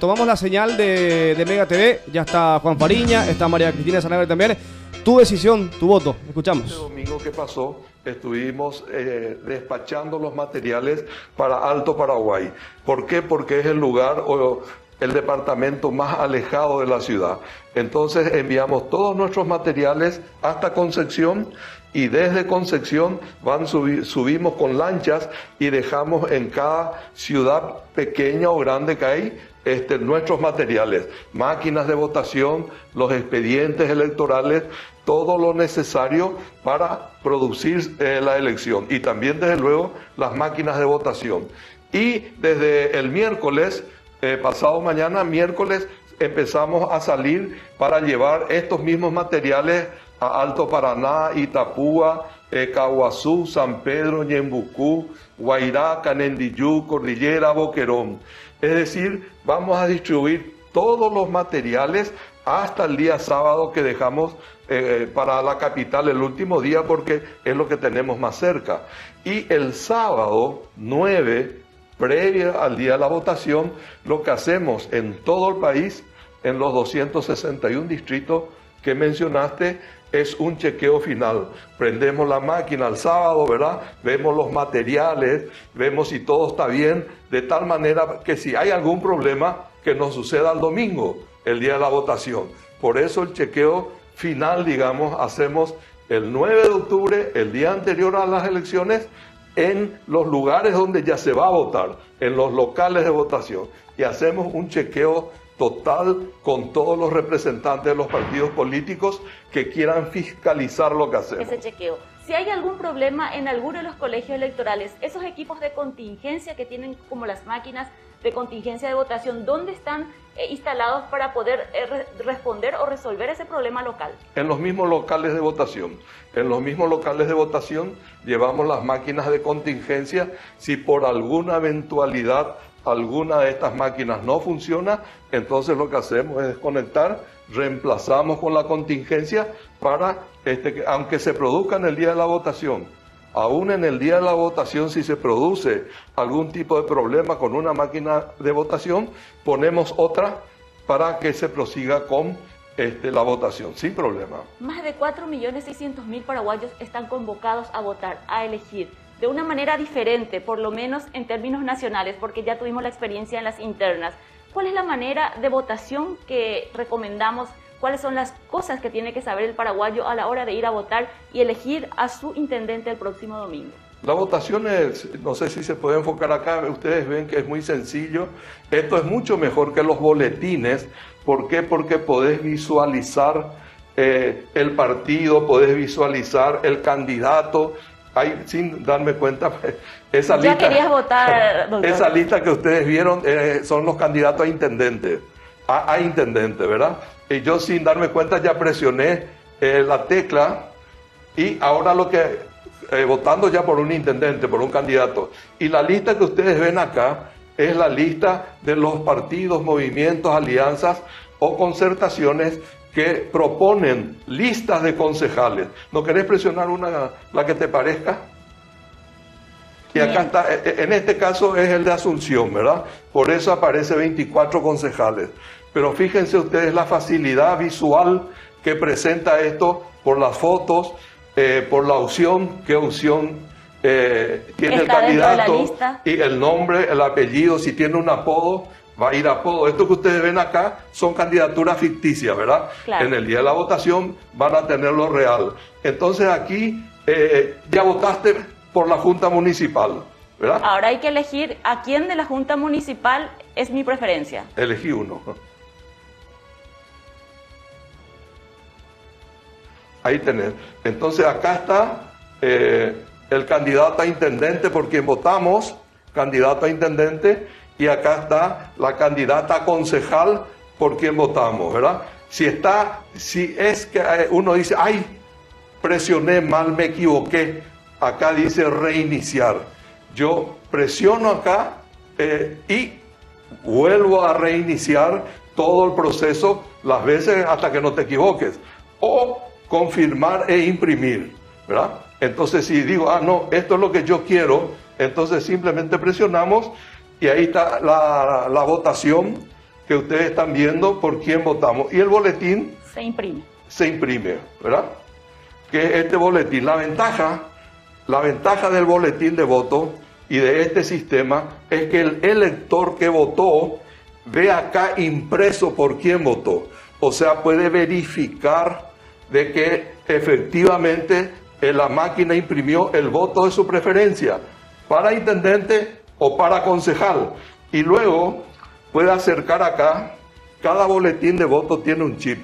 Tomamos la señal de, Mega TV, ya está Juan Fariña, está María Cristina Sanabria también. Tu decisión, tu voto, escuchamos. Este domingo que pasó, estuvimos eh, despachando los materiales para Alto Paraguay. ¿Por qué? Porque es el lugar o el departamento más alejado de la ciudad. Entonces enviamos todos nuestros materiales hasta Concepción y desde Concepción van subimos con lanchas y dejamos en cada ciudad pequeña o grande que hay este, nuestros materiales, máquinas de votación, los expedientes electorales, todo lo necesario para producir eh, la elección y también desde luego las máquinas de votación. Y desde el miércoles, eh, pasado mañana, miércoles, empezamos a salir para llevar estos mismos materiales Alto Paraná, Itapúa, Caguazú, San Pedro, Ñembucú, Guairá, Canendillú, Cordillera, Boquerón. Es decir, vamos a distribuir todos los materiales hasta el día sábado que dejamos eh, para la capital el último día porque es lo que tenemos más cerca. Y el sábado 9, previo al día de la votación, lo que hacemos en todo el país, en los 261 distritos que mencionaste, es un chequeo final. Prendemos la máquina el sábado, ¿verdad? Vemos los materiales, vemos si todo está bien, de tal manera que si hay algún problema, que nos suceda el domingo, el día de la votación. Por eso el chequeo final, digamos, hacemos el 9 de octubre, el día anterior a las elecciones, en los lugares donde ya se va a votar, en los locales de votación. Y hacemos un chequeo total con todos los representantes de los partidos políticos que quieran fiscalizar lo que hacemos. Ese chequeo. Si hay algún problema en alguno de los colegios electorales, esos equipos de contingencia que tienen como las máquinas de contingencia de votación, ¿dónde están eh, instalados para poder eh, responder o resolver ese problema local? En los mismos locales de votación. En los mismos locales de votación llevamos las máquinas de contingencia si por alguna eventualidad alguna de estas máquinas no funciona, entonces lo que hacemos es desconectar, reemplazamos con la contingencia para, este, que, aunque se produzca en el día de la votación, aún en el día de la votación, si se produce algún tipo de problema con una máquina de votación, ponemos otra para que se prosiga con este, la votación, sin problema. Más de 4.600.000 paraguayos están convocados a votar, a elegir de una manera diferente, por lo menos en términos nacionales, porque ya tuvimos la experiencia en las internas. ¿Cuál es la manera de votación que recomendamos? ¿Cuáles son las cosas que tiene que saber el paraguayo a la hora de ir a votar y elegir a su intendente el próximo domingo? La votación es, no sé si se puede enfocar acá, ustedes ven que es muy sencillo. Esto es mucho mejor que los boletines. ¿Por qué? Porque podés visualizar eh, el partido, podés visualizar el candidato, sin darme cuenta, esa lista, votar, esa lista que ustedes vieron eh, son los candidatos a intendente, a, intendente, ¿verdad? Y yo sin darme cuenta ya presioné eh, la tecla y ahora lo que, eh, votando ya por un intendente, por un candidato, y la lista que ustedes ven acá es la lista de los partidos, movimientos, alianzas o concertaciones que proponen listas de concejales. ¿No querés presionar una, la que te parezca? Y acá está, e, e, en este caso es el de Asunción, ¿verdad? Por eso aparece 24 concejales. Pero fíjense ustedes la facilidad visual que presenta esto por las fotos, eh, por la opción, qué opción eh, tiene el candidato y el nombre, el apellido, si tiene un apodo va a ir a apodo. Esto que ustedes ven acá son candidaturas ficticias, ¿verdad? En el día de la votación van a tenerlo real. Entonces aquí eh, ya votaste por la Junta Municipal, ¿verdad? Ahora hay que elegir a quién de la Junta Municipal es mi preferencia. Elegí uno. Ahí tenés. Entonces acá está eh, el candidato a intendente por quien votamos, candidato a intendente, y acá está la candidata concejal por quien votamos, ¿verdad? Si está, si es que eh, uno dice, ay, presioné mal, me equivoqué, acá dice reiniciar. Yo presiono acá eh, y vuelvo a reiniciar todo el proceso las veces hasta que no te equivoques. O confirmar e imprimir, ¿verdad? Entonces si digo, ah, no, esto es lo que yo quiero, entonces simplemente presionamos y ahí está la, votación que ustedes están viendo por quién votamos. Y el boletín se imprime. Se imprime, ¿verdad? Que es este boletín. La ventaja, la ventaja del boletín de voto y de este sistema es que el elector que votó ve acá impreso por quién votó. O sea, puede verificar de que efectivamente la máquina imprimió el voto de su preferencia para intendente o para concejal. Y luego puede acercar acá, cada boletín de voto tiene un chip.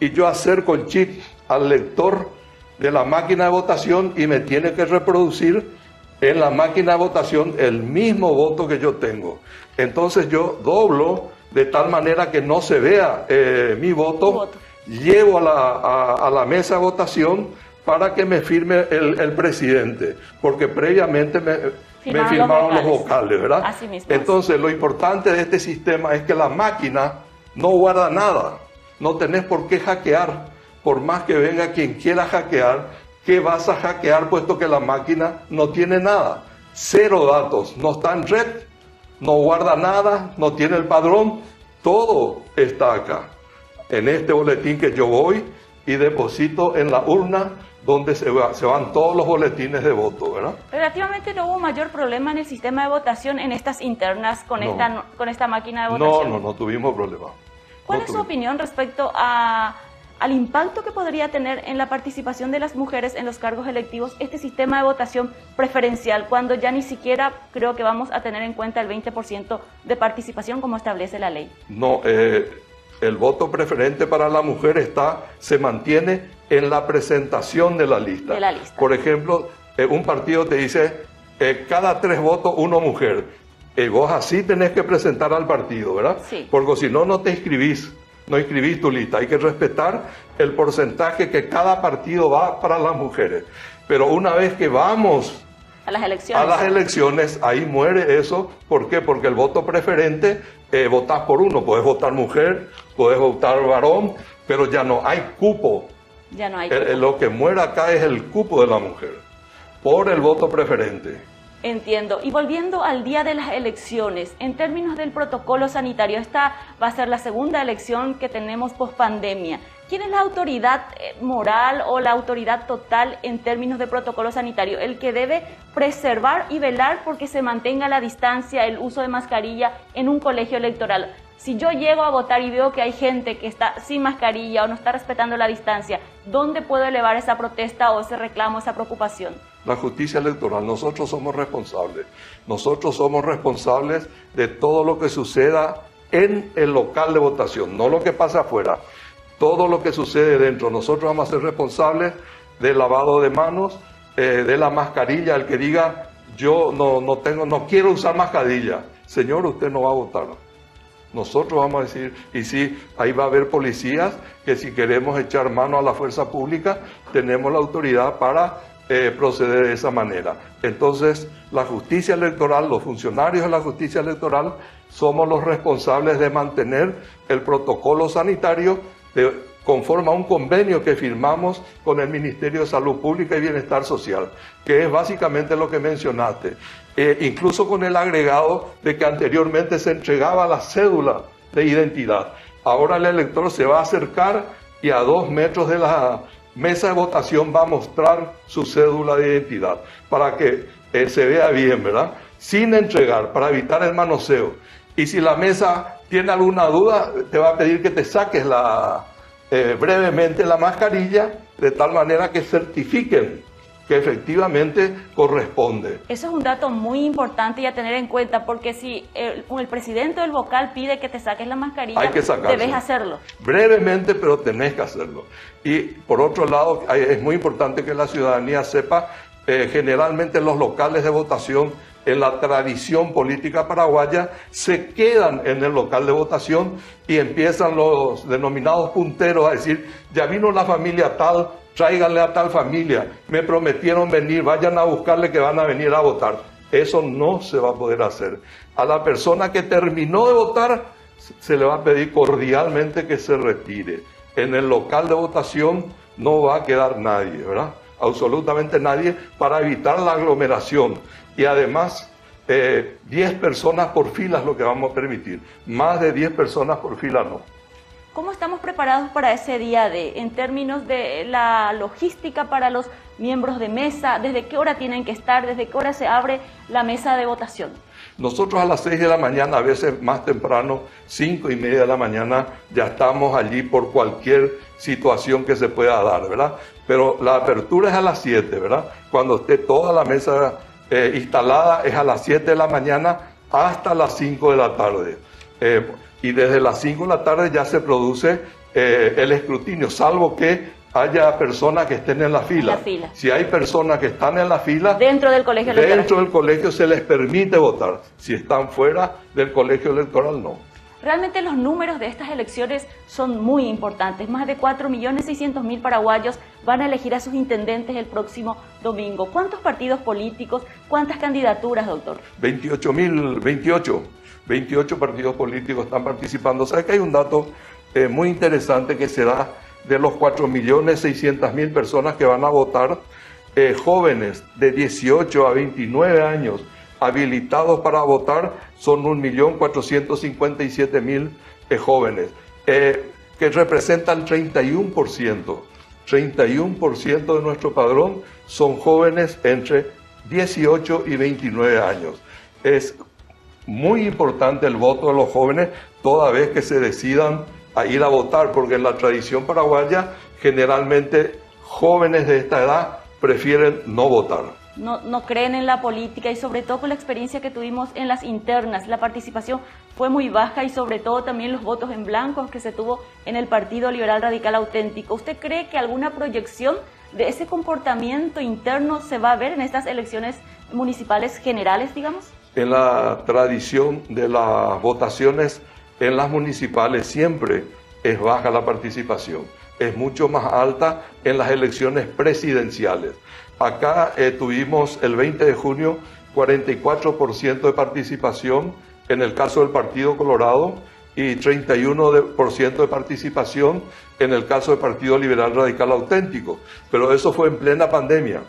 Y yo acerco el chip al lector de la máquina de votación y me tiene que reproducir en la máquina de votación el mismo voto que yo tengo. Entonces yo doblo de tal manera que no se vea eh, mi voto, llevo a la, a la mesa de votación para que me firme el, presidente, porque previamente me, firmaron, los, vocales. ¿verdad? Así mismo. Entonces, lo importante de este sistema es que la máquina no guarda nada, no tenés por qué hackear, por más que venga quien quiera hackear, ¿qué vas a hackear puesto que la máquina no tiene nada? Cero datos, no está en red, no guarda nada, no tiene el padrón, todo está acá. En este boletín que yo voy y deposito en la urna donde se, se, van todos los boletines de voto, ¿verdad? Relativamente no hubo mayor problema en el sistema de votación en estas internas con, esta, con esta máquina de votación. No, no, no tuvimos problema. ¿Cuál es su opinión respecto a, al impacto que podría tener en la participación de las mujeres en los cargos electivos este sistema de votación preferencial, cuando ya ni siquiera creo que vamos a tener en cuenta el 20% de participación como establece la ley? No, eh, el voto preferente para la mujer está, se mantiene en la presentación de la lista. Por ejemplo, eh, un partido te dice, eh, cada tres votos, uno mujer. Eh, vos así tenés que presentar al partido, ¿verdad? Sí. Porque si no, no te inscribís, no inscribís tu lista. Hay que respetar el porcentaje que cada partido va para las mujeres. Pero una vez que vamos a las elecciones, a las elecciones ahí muere eso. ¿Por qué? Porque el voto preferente, eh, votás por uno. Puedes votar mujer, puedes votar varón, pero ya no hay cupo ya no hay. lo que muere acá es el cupo de la mujer por el voto preferente. Entiendo. Y volviendo al día de las elecciones, en términos del protocolo sanitario, esta va a ser la segunda elección que tenemos post pandemia. ¿Quién es la autoridad eh, moral o la autoridad total en términos de protocolo sanitario? El que debe preservar y velar porque se mantenga la distancia, el uso de mascarilla en un colegio electoral. Si yo llego a votar y veo que hay gente que está sin mascarilla o no está respetando la distancia, ¿dónde puedo elevar esa protesta o ese reclamo, esa preocupación? La justicia electoral, nosotros somos responsables. Nosotros somos responsables de todo lo que suceda en el local de votación, no lo que pasa afuera. Todo lo que sucede dentro, nosotros vamos a ser responsables del lavado de manos, eh, de la mascarilla. El que diga, yo no, no, tengo, no quiero usar mascarilla, señor, usted no va a votar. Nosotros vamos a decir, y sí, ahí va a haber policías que si queremos echar mano a la fuerza pública, tenemos la autoridad para eh, proceder de esa manera. Entonces, la justicia electoral, los funcionarios de la justicia electoral, somos los responsables de mantener el protocolo sanitario de, conforme a un convenio que firmamos con el Ministerio de Salud Pública y Bienestar Social, que es básicamente lo que mencionaste. Eh, incluso con el agregado de que anteriormente se entregaba la cédula de identidad. Ahora el elector se va a acercar y a dos metros de la mesa de votación va a mostrar su cédula de identidad para que eh, se vea bien, ¿verdad? Sin entregar, para evitar el manoseo. Y si la mesa tiene alguna duda, te va a pedir que te saques la, eh, brevemente la mascarilla de tal manera que certifiquen que efectivamente corresponde. Eso es un dato muy importante y a tener en cuenta, porque si el, el presidente del vocal pide que te saques la mascarilla, Hay que debes hacerlo. Brevemente, pero tenés que hacerlo. Y por otro lado, es muy importante que la ciudadanía sepa, eh, generalmente los locales de votación en la tradición política paraguaya se quedan en el local de votación y empiezan los denominados punteros a decir, ya vino la familia tal, tráiganle a tal familia, me prometieron venir, vayan a buscarle que van a venir a votar. Eso no se va a poder hacer. A la persona que terminó de votar se le va a pedir cordialmente que se retire. En el local de votación no va a quedar nadie, ¿verdad? Absolutamente nadie para evitar la aglomeración. Y además, 10 eh, personas por fila es lo que vamos a permitir. Más de 10 personas por fila no. ¿Cómo estamos preparados para ese día de, en términos de la logística para los miembros de mesa? ¿Desde qué hora tienen que estar? ¿Desde qué hora se abre la mesa de votación? Nosotros a las 6 de la mañana, a veces más temprano, 5 y media de la mañana, ya estamos allí por cualquier situación que se pueda dar, ¿verdad? Pero la apertura es a las 7, ¿verdad? Cuando esté toda la mesa eh, instalada es a las 7 de la mañana hasta las 5 de la tarde. Eh, y desde las 5 de la tarde ya se produce eh, el escrutinio, salvo que haya personas que estén en la, fila. Si hay personas que están en la fila, dentro del colegio electoral, dentro del colegio se les permite votar. Si están fuera del colegio electoral, no. Realmente los números de estas elecciones son muy importantes. Más de 4.600.000 paraguayos van a elegir a sus intendentes el próximo domingo. ¿Cuántos partidos políticos, cuántas candidaturas, doctor? 28.000, 28. 28 partidos políticos están participando. ¿Sabe que hay un dato eh, muy interesante que será de los 4.600.000 personas que van a votar? Eh, jóvenes de 18 a 29 años habilitados para votar son 1.457.000 eh, jóvenes, eh, que representan 31%. 31% de nuestro padrón son jóvenes entre 18 y 29 años. Es muy importante el voto de los jóvenes toda vez que se decidan a ir a votar, porque en la tradición paraguaya generalmente jóvenes de esta edad prefieren no votar no, creen en la política y sobre todo con la experiencia que tuvimos en las internas. La participación fue muy baja y sobre todo también los votos en blanco que se tuvo en el Partido Liberal Radical Auténtico. ¿Usted cree que alguna proyección de ese comportamiento interno se va a ver en estas elecciones municipales generales, digamos? En la tradición de las votaciones en las municipales siempre es baja la participación, es mucho más alta en las elecciones presidenciales. Acá eh, tuvimos el 20 de junio 44% de participación en el caso del Partido Colorado y 31% de participación en el caso del Partido Liberal Radical Auténtico. Pero eso fue en plena pandemia.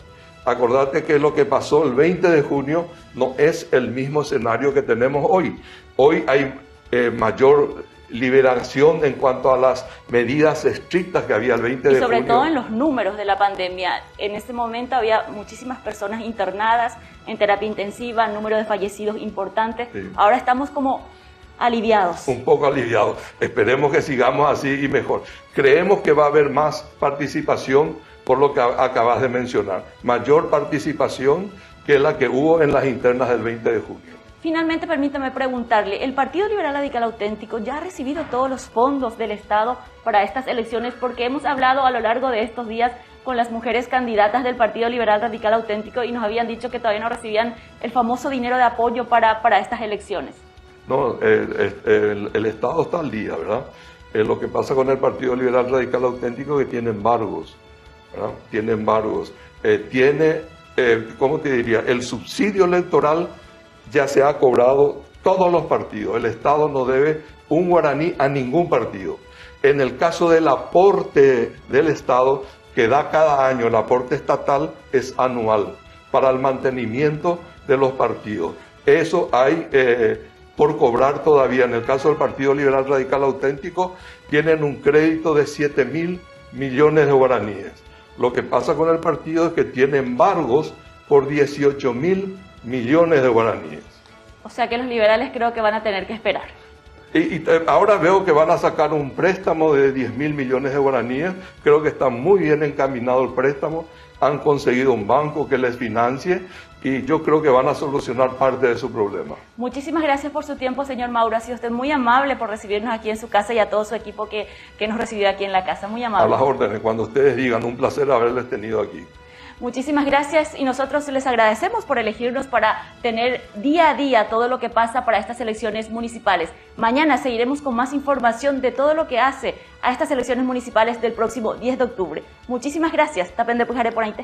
Acordate que lo que pasó el 20 de junio no es el mismo escenario que tenemos hoy. Hoy hay eh, mayor liberación en cuanto a las medidas estrictas que había el 20 de junio. Y sobre todo en los números de la pandemia. En ese momento había muchísimas personas internadas en terapia intensiva, número de fallecidos importantes. Ahora estamos como aliviados. Un poco aliviados. Esperemos que sigamos así y mejor. Creemos que va a haber más participación por lo que acabas de mencionar. Mayor participación que la que hubo en las internas del 20 de junio. Finalmente, permítame preguntarle, ¿el Partido Liberal Radical Auténtico ya ha recibido todos los fondos del Estado para estas elecciones? Porque hemos hablado a lo largo de estos días con las mujeres candidatas del Partido Liberal Radical Auténtico y nos habían dicho que todavía no recibían el famoso dinero de apoyo para, para estas elecciones. No, el, Estado está al día, ¿verdad? Eh, lo que pasa con el Partido Liberal Radical Auténtico que tiene embargos, ¿verdad? Tiene embargos. Eh, tiene, eh, ¿cómo te diría? El subsidio electoral ya se ha cobrado todos los partidos. El Estado no debe un guaraní a ningún partido. En el caso del aporte del Estado, que da cada año el aporte estatal, es anual para el mantenimiento de los partidos. Eso hay eh, por cobrar todavía. En el caso del Partido Liberal Radical Auténtico, tienen un crédito de 7 mil millones de guaraníes. Lo que pasa con el partido es que tiene embargos por 18 mil millones de guaraníes. O sea que los liberales creo que van a tener que esperar. Y, ahora veo que van a sacar un préstamo de 10 mil millones de guaraníes. Creo que está muy bien encaminado el préstamo. Han conseguido un banco que les financie y yo creo que van a solucionar parte de su problema. Muchísimas gracias por su tiempo, señor Mauro. Ha sido usted muy amable por recibirnos aquí en su casa y a todo su equipo que, que nos recibió aquí en la casa. Muy amable. A las órdenes, cuando ustedes digan, un placer haberles tenido aquí. Muchísimas gracias y nosotros les agradecemos por elegirnos para tener día a día todo lo que pasa para estas elecciones municipales. Mañana seguiremos con más información de todo lo que hace a estas elecciones municipales del próximo 10 de octubre. Muchísimas gracias. Tapen de por ahí.